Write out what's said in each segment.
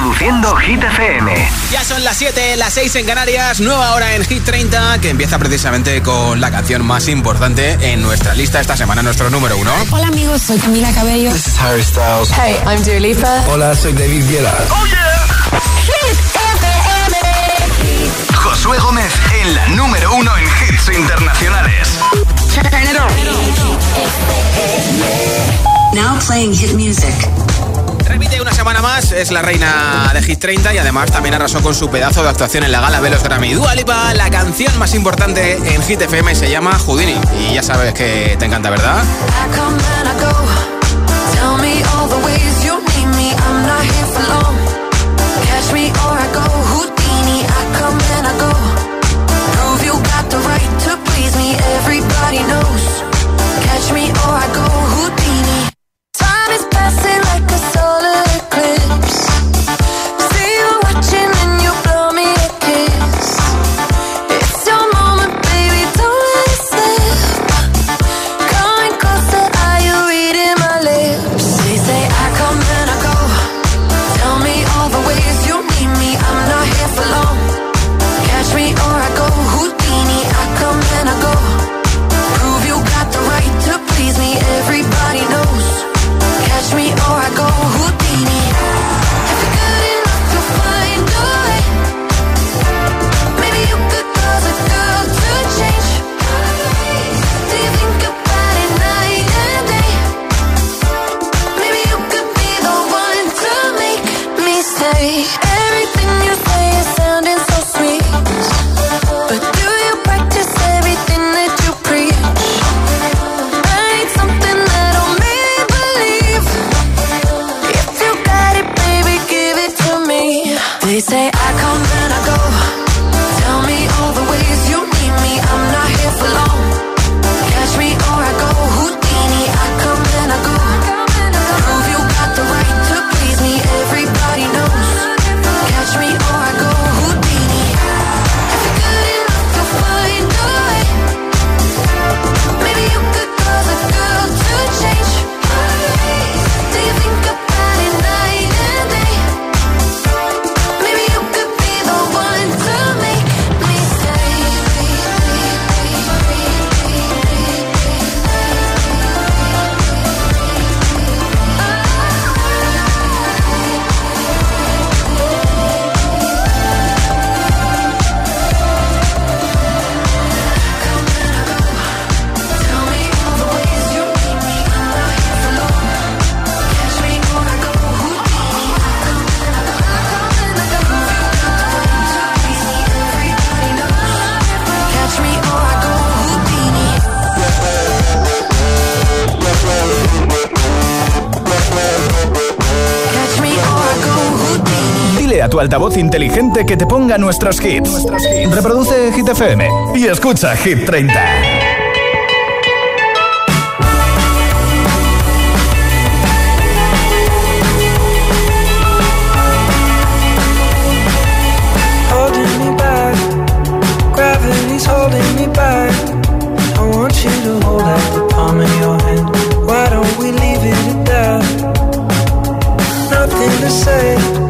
Reproduciendo Hit FM. Ya son las 7, las 6 en Canarias, nueva hora en Hit 30, que empieza precisamente con la canción más importante en nuestra lista esta semana, nuestro número uno. Hola amigos, soy Camila Cabello. This is Harry Styles. Hey, I'm Dua Lipa. Hola, soy David Guetta. Oh yeah. Hit FM. Josué Gómez en la número uno en hits internacionales. Now playing hit music. Repite una semana más, es la reina de Hit 30 y además también arrasó con su pedazo de actuación en la gala de los Grammy. Dualipa, la canción más importante en Hit FM se llama Houdini. Y ya sabes que te encanta, ¿verdad? tu altavoz inteligente que te ponga nuestros hits. Reproduce Hit FM y escucha Hit 30. Holding me back, gravity's holding me back. I want you to hold out the palm of your hand. Why don't we leave it at? Nothing to say.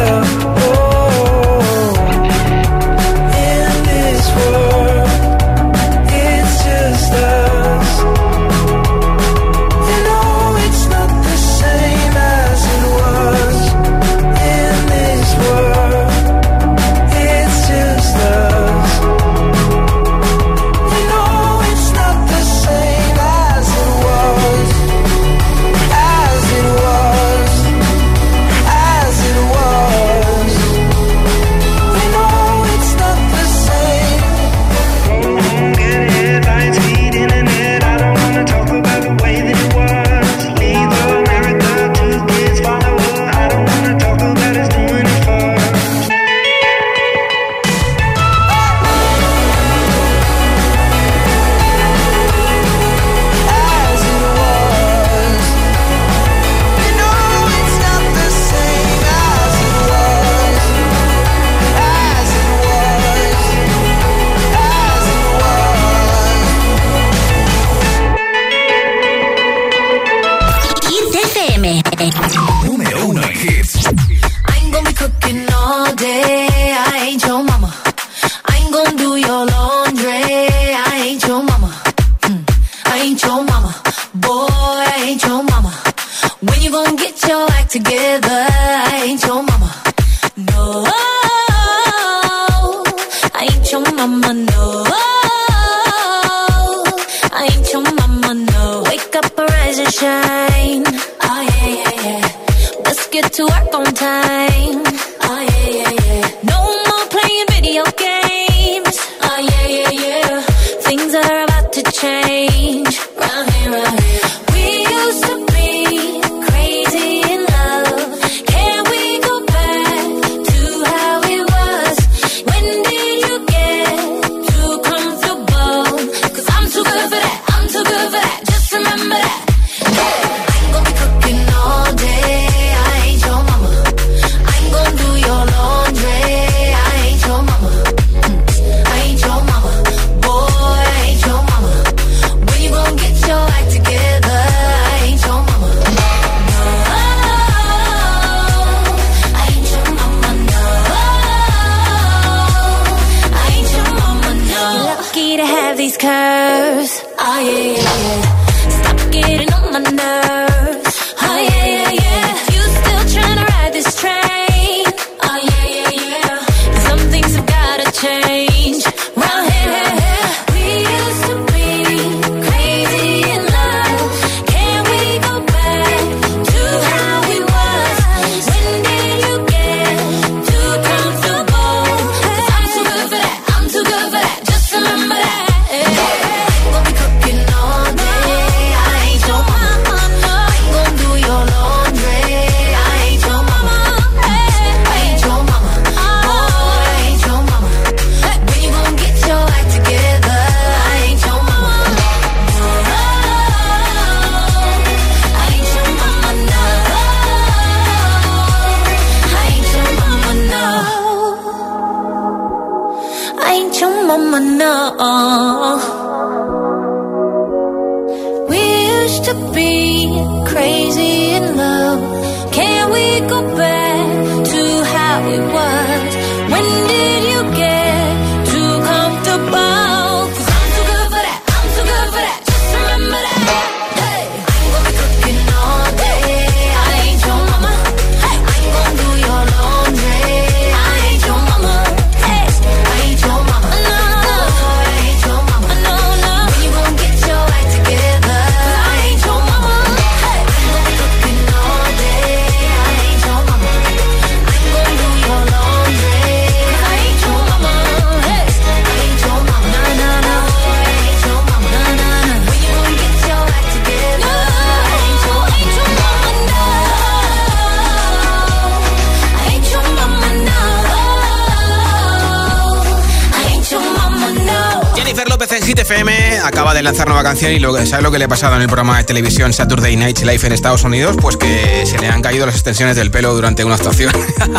López en Hit FM acaba de lanzar nueva canción y lo, ¿sabes lo que le ha pasado en el programa de televisión Saturday Night Live en Estados Unidos? Pues que se le han caído las extensiones del pelo durante una actuación.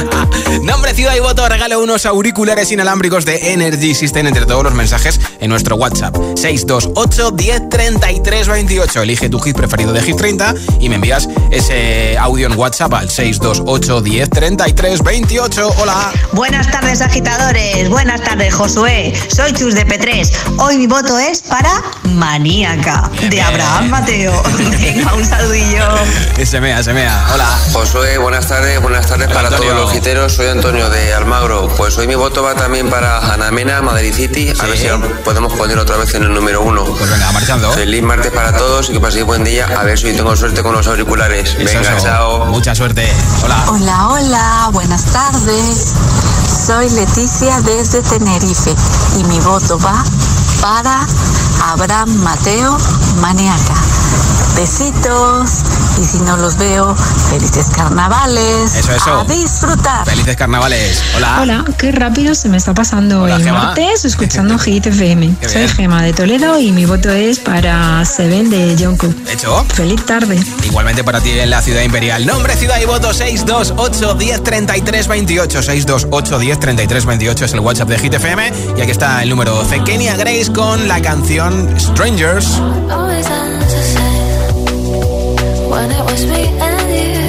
Nombre, ciudad y voto, regalo unos auriculares inalámbricos de Energy System entre todos los mensajes en nuestro WhatsApp. 628 10 33 28. Elige tu hit preferido de Hit 30 y me envías ese audio en WhatsApp al 628 10 33 28. Hola. Buenas tardes, agitadores. Buenas tardes, Josué. Soy Chus de P3. Hoy mi voto es para Maníaca, de Abraham Mateo. Venga, un saludillo. Semea, semea. Hola. Josué, buenas tardes, buenas tardes Hola, para Antonio. todos los giteros. Soy Antonio de Almagro. Pues hoy mi voto va también para Hanamena, Madrid City. A Sí. ver si podemos poner otra vez en el número uno. Pues venga, marchando. Feliz martes para todos y que paséis buen día. A ver si hoy tengo suerte con los auriculares. Eso, Venga, eso. chao. Mucha suerte. Hola. Hola, hola, buenas tardes. Soy Leticia desde Tenerife y mi voto va para Abraham Mateo Maniaca. Besitos y si no los veo, felices carnavales. Eso, eso. A disfrutar. Felices carnavales. Hola. Hola, qué rápido se me está pasando Hola, el Gema. martes escuchando Hit FM. Qué Soy bien. Gema de Toledo y mi voto es para Seven de Jungkook. Hecho. Feliz tarde. Igualmente para ti en la ciudad imperial. Nombre, ciudad y voto 628 10 33 28. 628 10 33 28 es el WhatsApp de Hit FM. Y aquí está el número 12. Kenia Grace con la canción Strangers. When it was me and you.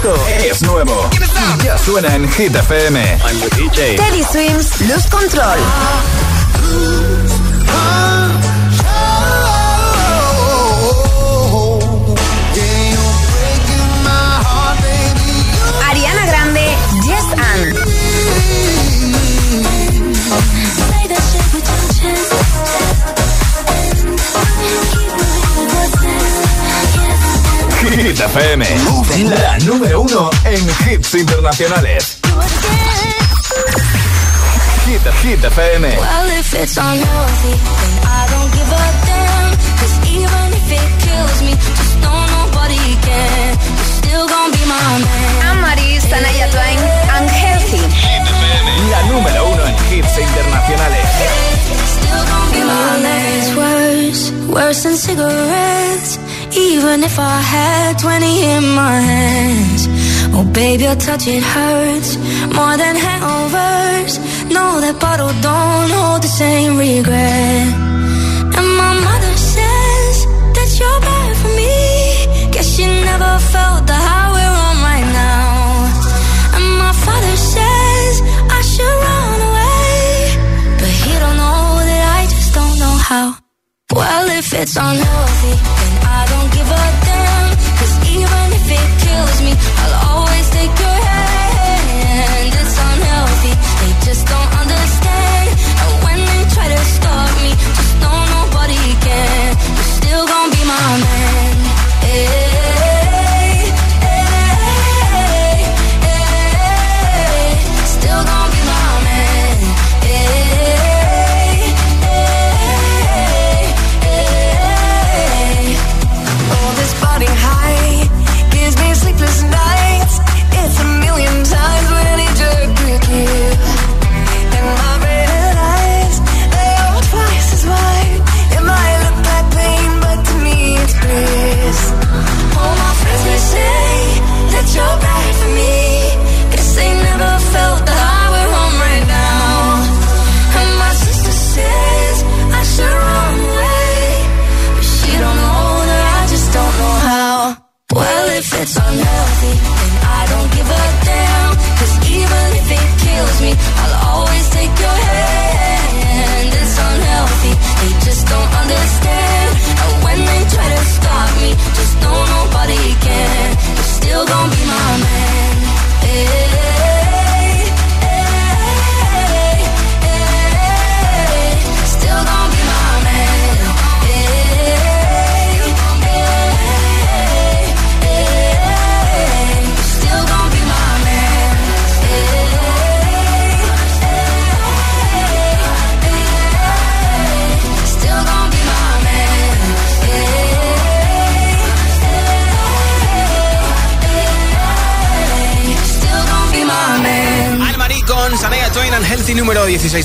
Esto es nuevo. Ya suena en Hit FM. I'm with DJ. Teddy Swims, Luz Control. Hit FM, la número uno en hits internacionales. Hit, Hit FM. Well, if it's unhealthy, I don't give a damn. Still gonna be my man. Amaris, Tanaya Twain, Unhealthy. Hit FM. La número uno en hits internacionales. Still gonna be my man. Even if I had 20 in my hands. Oh, baby, your touch, it hurts more than hangovers. No, that bottle don't hold the same regret. And my mother says that you're bad for me. Guess she never felt the high we're on right now. And my father says I should run away. But he don't know that I just don't know how. Well, if it's unhealthy,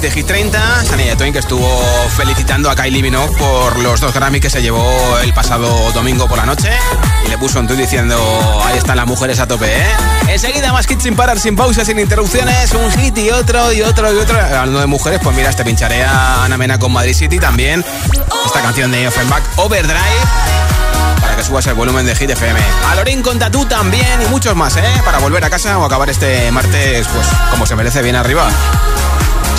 de G30. Sanilla Twain que estuvo felicitando a Kylie Minogue por los dos Grammy que se llevó el pasado domingo por la noche. Y le puso un tuit diciendo, ahí están las mujeres a tope. ¿eh? Enseguida más hits sin parar, sin pausas, sin interrupciones. Un hit y otro y otro y otro. Hablando de mujeres, pues mira, este pincharé a Ana Mena con Madrid City también. Esta canción de Offenbach, Overdrive. Para que subas el volumen de Hit FM. Alorín con Tatú también y muchos más. ¿eh? Para volver a casa o acabar este martes, pues como se merece, bien arriba.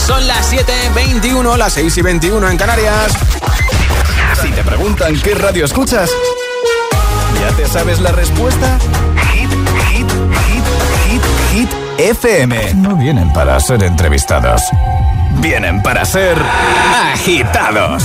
Son las 7.21, las 6 y 21 en Canarias. Si te preguntan qué radio escuchas, ¿ya te sabes la respuesta? Hit, hit, hit, hit, hit, FM. No vienen para ser entrevistados, vienen para ser agitados.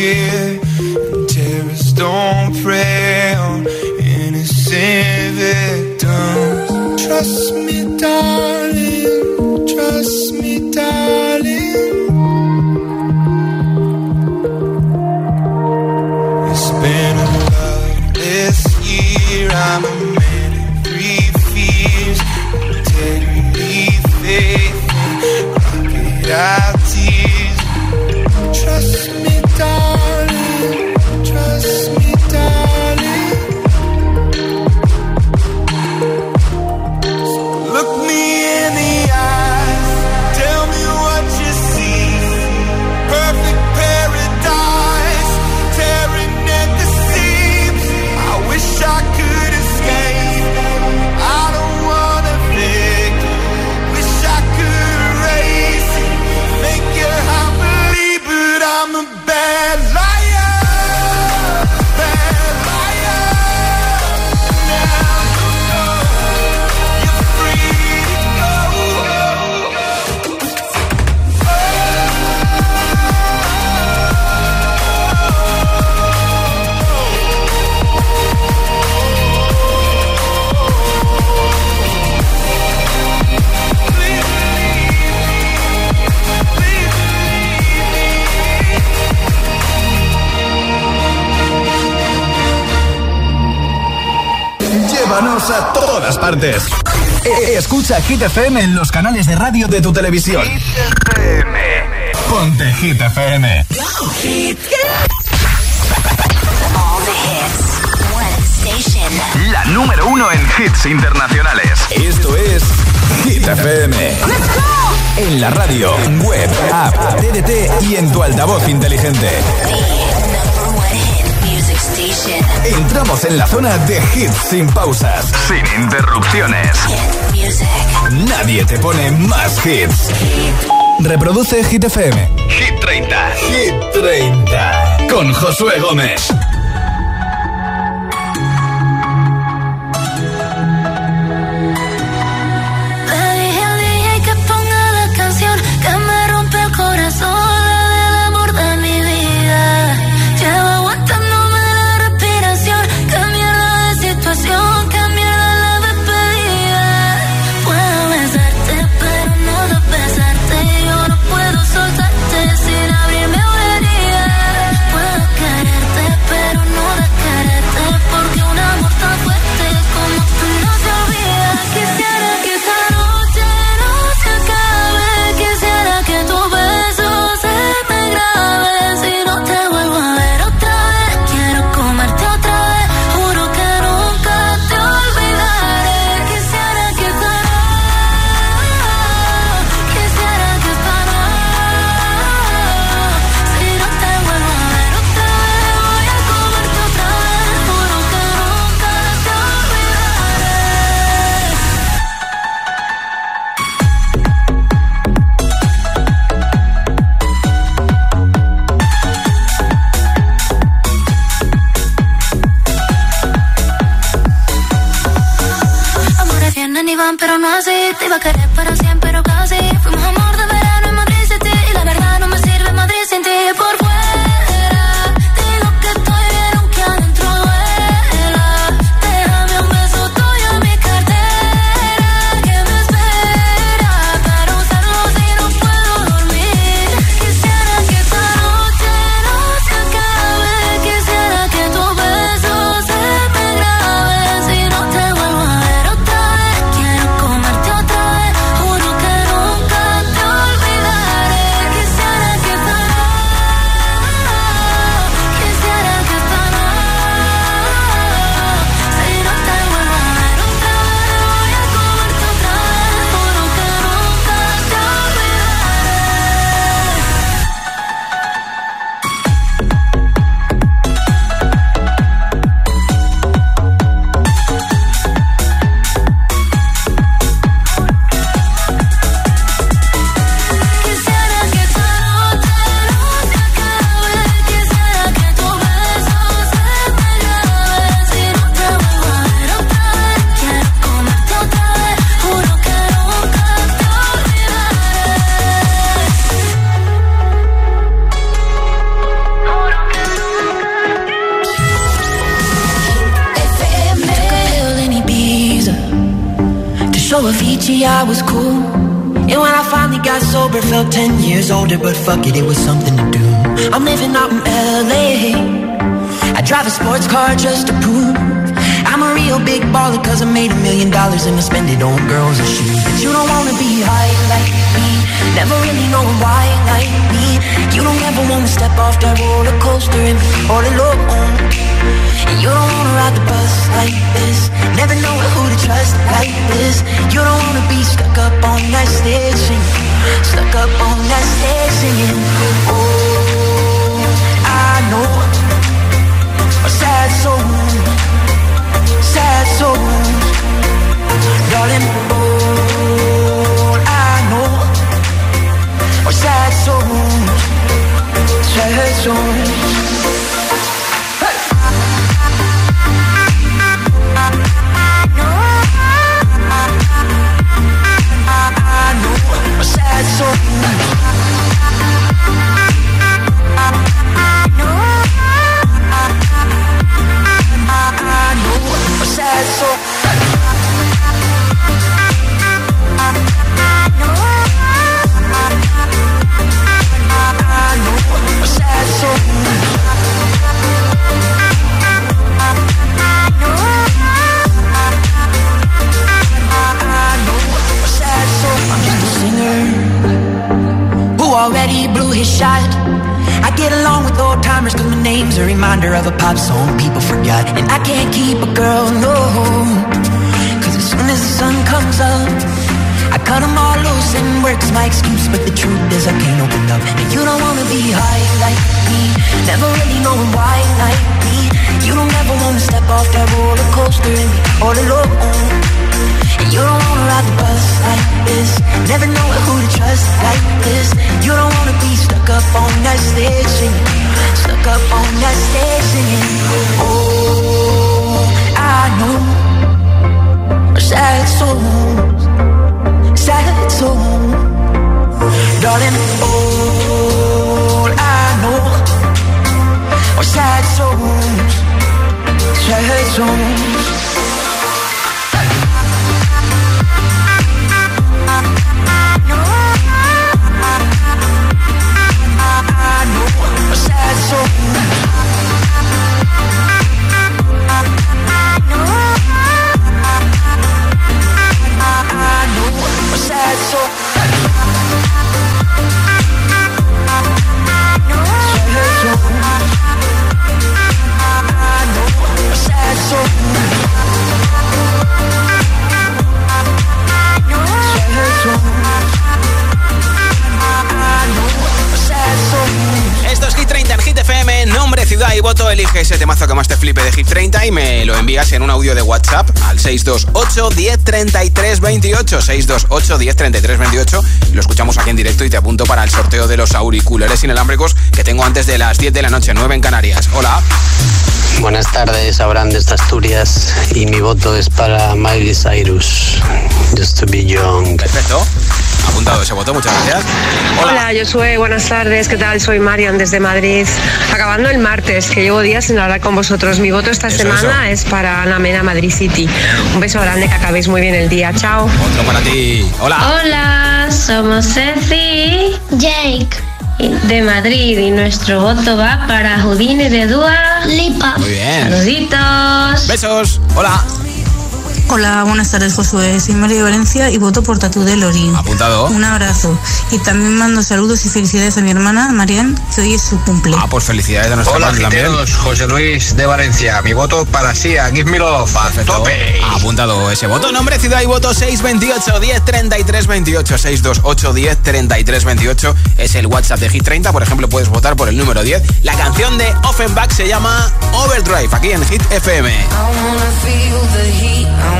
Year. And terrorists don't prey on innocent victims. Trust me, Escucha Hit FM en los canales de radio de tu televisión. Ponte Hit FM. La número uno en hits internacionales. Esto es Hit FM. En la radio, web, app, TDT y en tu altavoz inteligente. Entramos en la zona de hits sin pausas, Sin interrupciones. Nadie te pone más hits. Reproduce Hit FM. Hit 30. Hit 30. Con Josué Gómez. Older But fuck it, it was something to do. I'm living out in L.A. I drive a sports car just to prove I'm a real big baller Cause I made a million dollars And I spend it on girls and shoes. But you don't wanna be high like me Never really knowing why like me. You don't ever wanna step off that roller coaster And be all alone and you don't wanna ride the bus like this Never know who to trust like this. You don't wanna be stuck up on that stage singing y voto. Elige ese temazo que más te flipe de Hit 30 y me lo envías en un audio de WhatsApp al 628 10 33 28. 628 10 33 28. Lo escuchamos aquí en directo y te apunto para el sorteo de los auriculares inalámbricos que tengo antes de las 10 de la noche, 9 en Canarias. Hola. Buenas tardes, Abraham desde Asturias y mi voto es para Miley Cyrus, Just to be young. Perfecto. Apuntado ese voto, muchas gracias. Hola, Josué, buenas tardes, ¿qué tal? Soy Marian desde Madrid. Acabando el martes, que llevo días sin hablar con vosotros. Mi voto esta Eso, semana es para Ana Mena Madrid City. Un beso grande, que acabéis muy bien el día. Chao. Otro para ti. Hola. Hola, somos Ceci, Jake de Madrid y nuestro voto va para Houdini de Dua Lipa. Muy bien. Saluditos. Besos. Hola. Hola, buenas tardes, Josué. Soy María Valencia y voto por Tatú de Lorín. Apuntado. Un abrazo. Y también mando saludos y felicidades a mi hermana, Marian, que hoy es su cumple. Ah, pues felicidades de nuestra Hola, giteros, José Luis de Valencia. Mi voto para Sia, Give Me Love, a tope. Apuntado ese voto, nombre, ciudad y voto 628 10 33 28 628 10 33 28 es el WhatsApp de Hit 30, por ejemplo puedes votar por el número 10. La canción de Offenbach se llama Overdrive aquí en Hit FM. I wanna feel the heat, I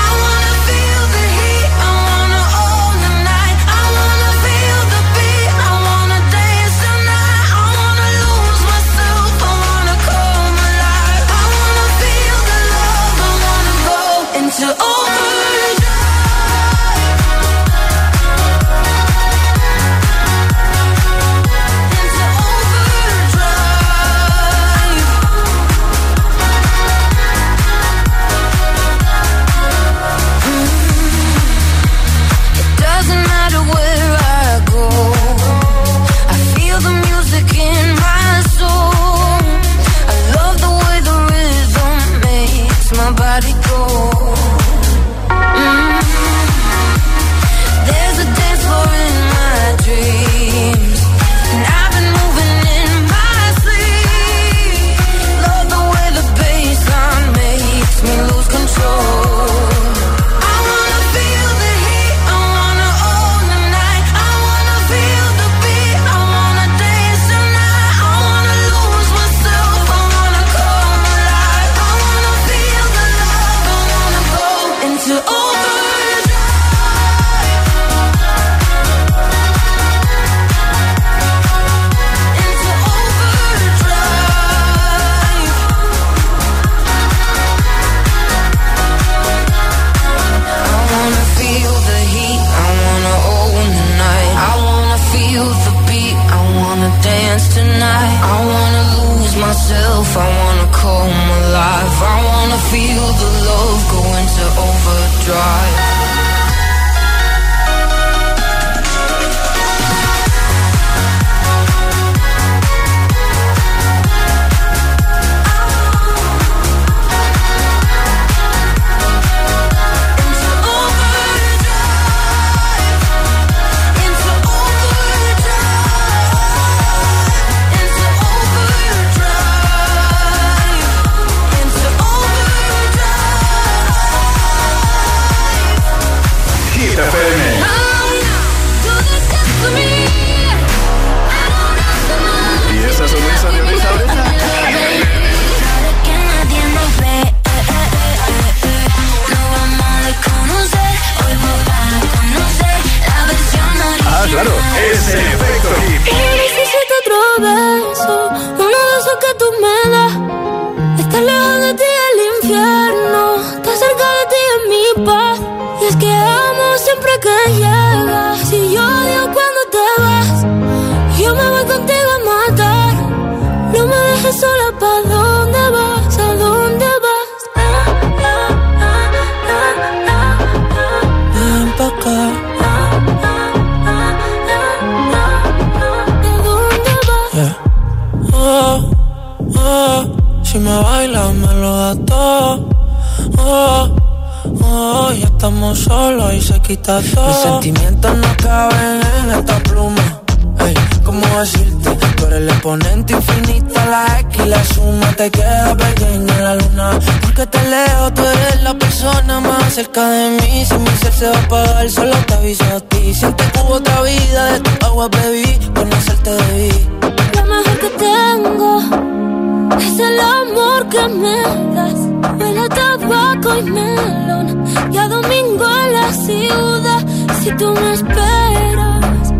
no me esperas.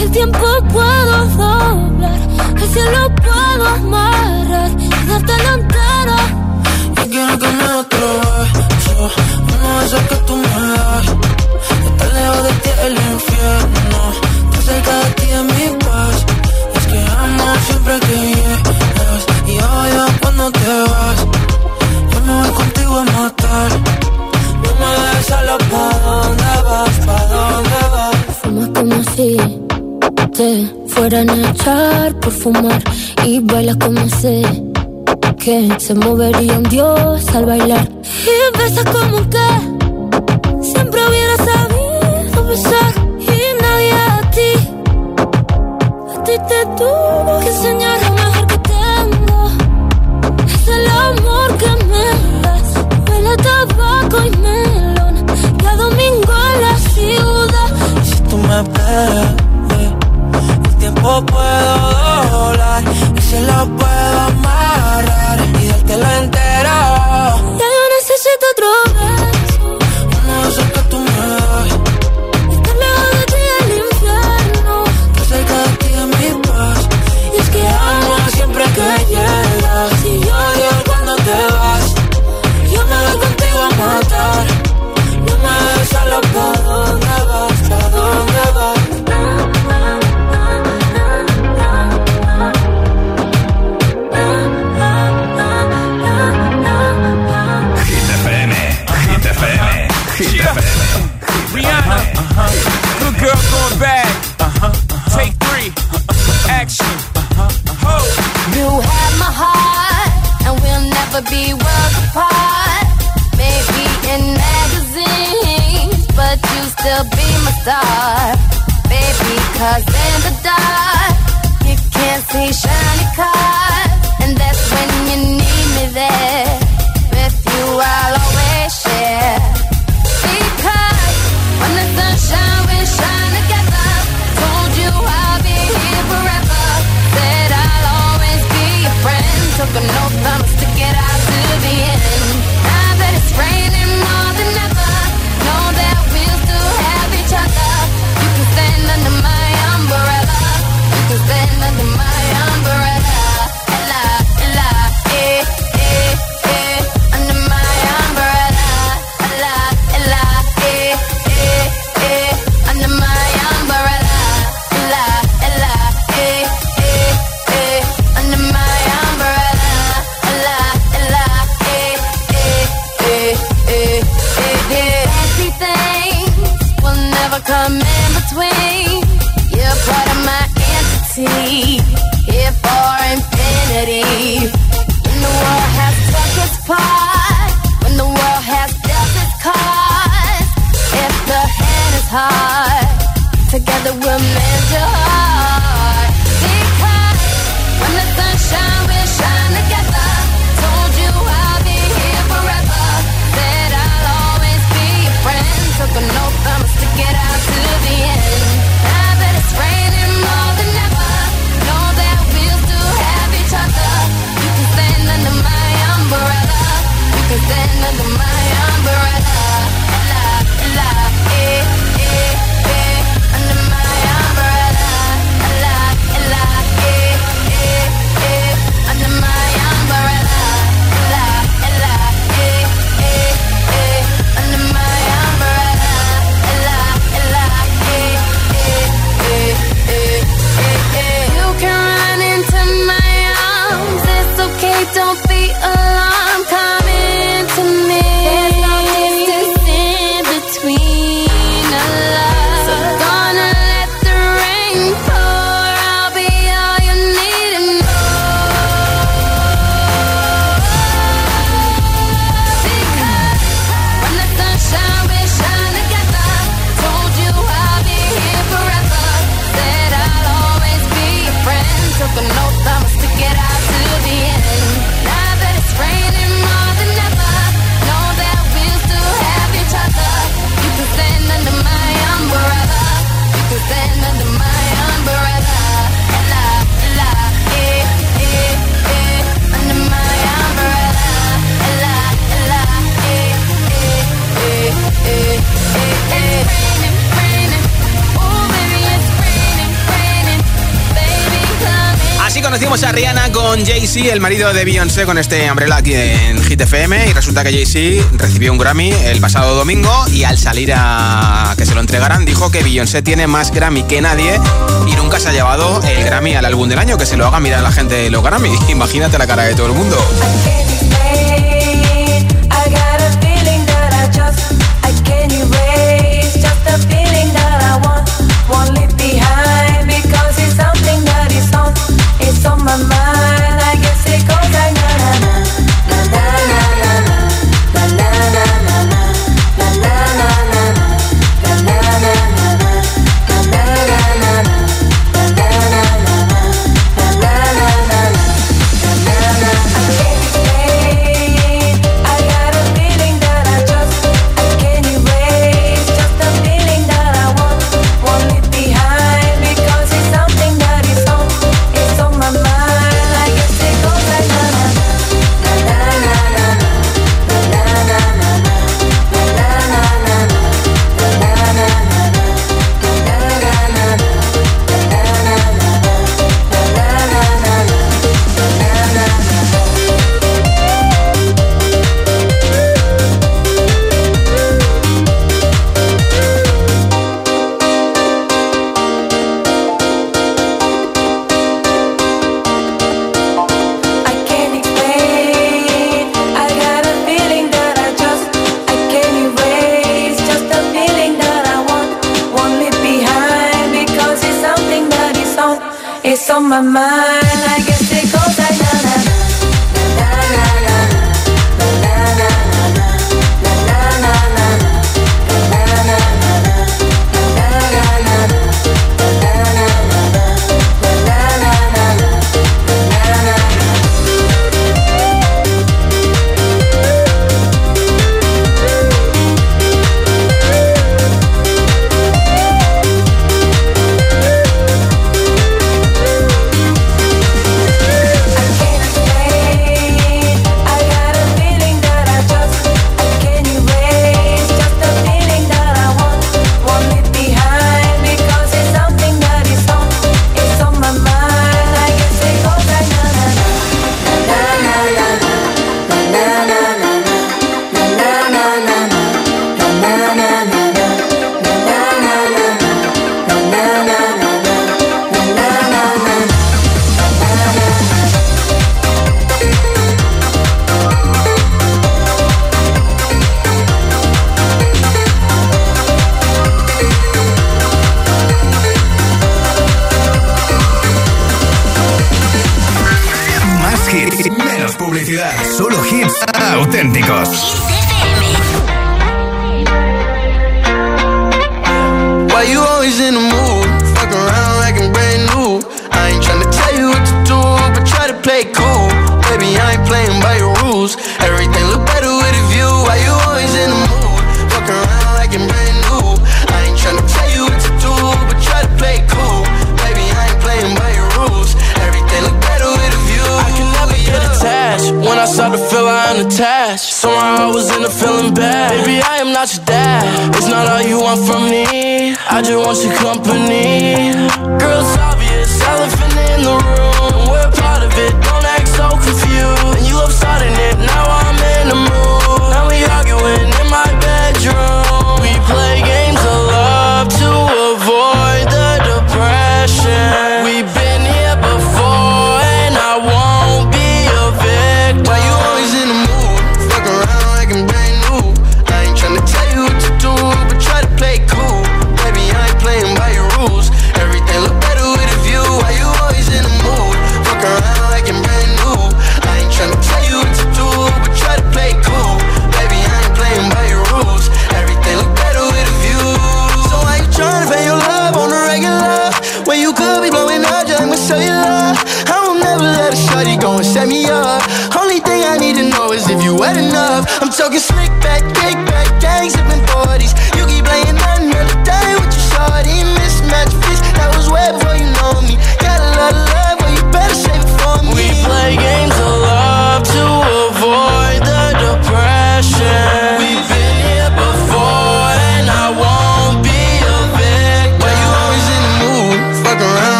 El tiempo puedo doblar, el cielo puedo amarrar y darte la entera. Yo quiero que me otro beso, uno de esos que tú me das. Estar lejos de ti el infierno, estar cerca de ti es mi paz. Es que amo siempre que llegas y odio cuando te vas. Yo me voy contigo a matar me solo pa' dónde vas, pa' dónde vas. Fuma como si te fueran a echar por fumar y baila como sé que se movería un dios al bailar. Y besas como que siempre hubiera sabido besar y nadie a ti, a ti te tuvo que enseñar lo mejor que tengo. Es el amor que me das, huele tabaco y El tiempo puedo doblar y se lo puedo amarrar y dártelo entero. still be my star. Baby, cause in the dark, you can't see shiny cars. And that's when you need me there. With you, I'll always share. Because when the sunshine will shine together, told you I'll be here forever. Said I'll always be your friend. Took a oath, promise to get out to the end. Now that it's raining. El marido de Beyoncé, con este Umbrella aquí en Hit FM. Y resulta que Jay-Z recibió un Grammy el pasado domingo y al salir a que se lo entregaran dijo que Beyoncé tiene más Grammy que nadie y nunca se ha llevado el Grammy al álbum del año. Que se lo haga mirar la gente los Grammy. Imagínate la cara de todo el mundo.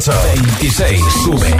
28. 26. Sube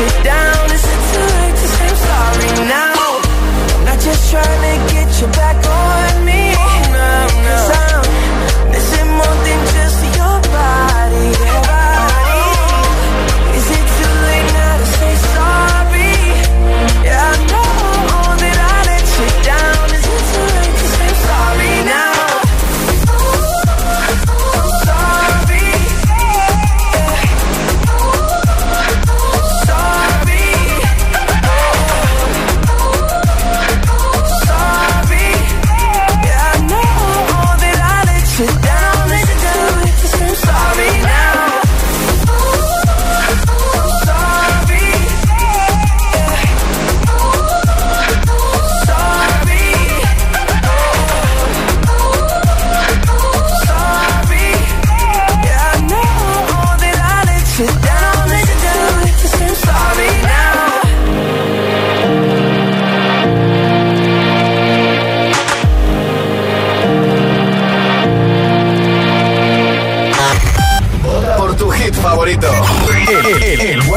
you down. Is it too late to say I'm sorry now? I'm not just trying to get you back on me. No, no.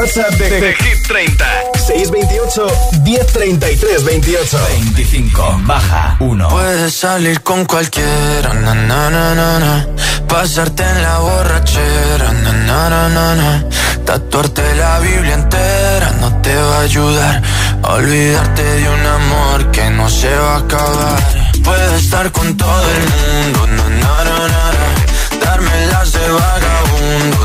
WhatsApp de, de Hit 30. 628 1033 28 25. Baja 1. Puedes salir con cualquiera, na, na, na, na, na. pasarte en la borrachera, na, na, na, na, na. tatuarte la Biblia entera no te va a ayudar a olvidarte de un amor que no se va a acabar. Puedes estar con todo el mundo, na, na, na, na, na. darme las de vagabundo,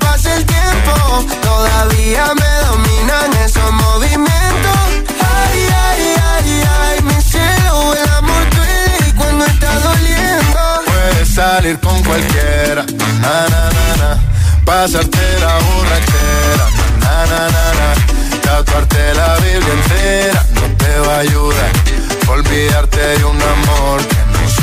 el tiempo, todavía me dominan esos movimientos. Ay, ay, ay, ay, mi cielo, el amor duele cuando está doliendo. Puedes salir con cualquiera, na na na na. Pasarte la borrachera, na na na na. Tatuarte la Biblia entera no te va a ayudar. Olvidarte de un amor que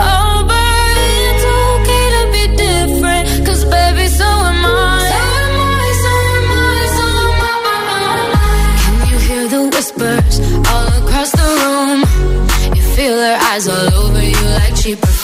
All but to get a bit different cuz baby so and mine so and mine so and mine can you hear the whispers all across the room? You feel eyes all over you like perfume.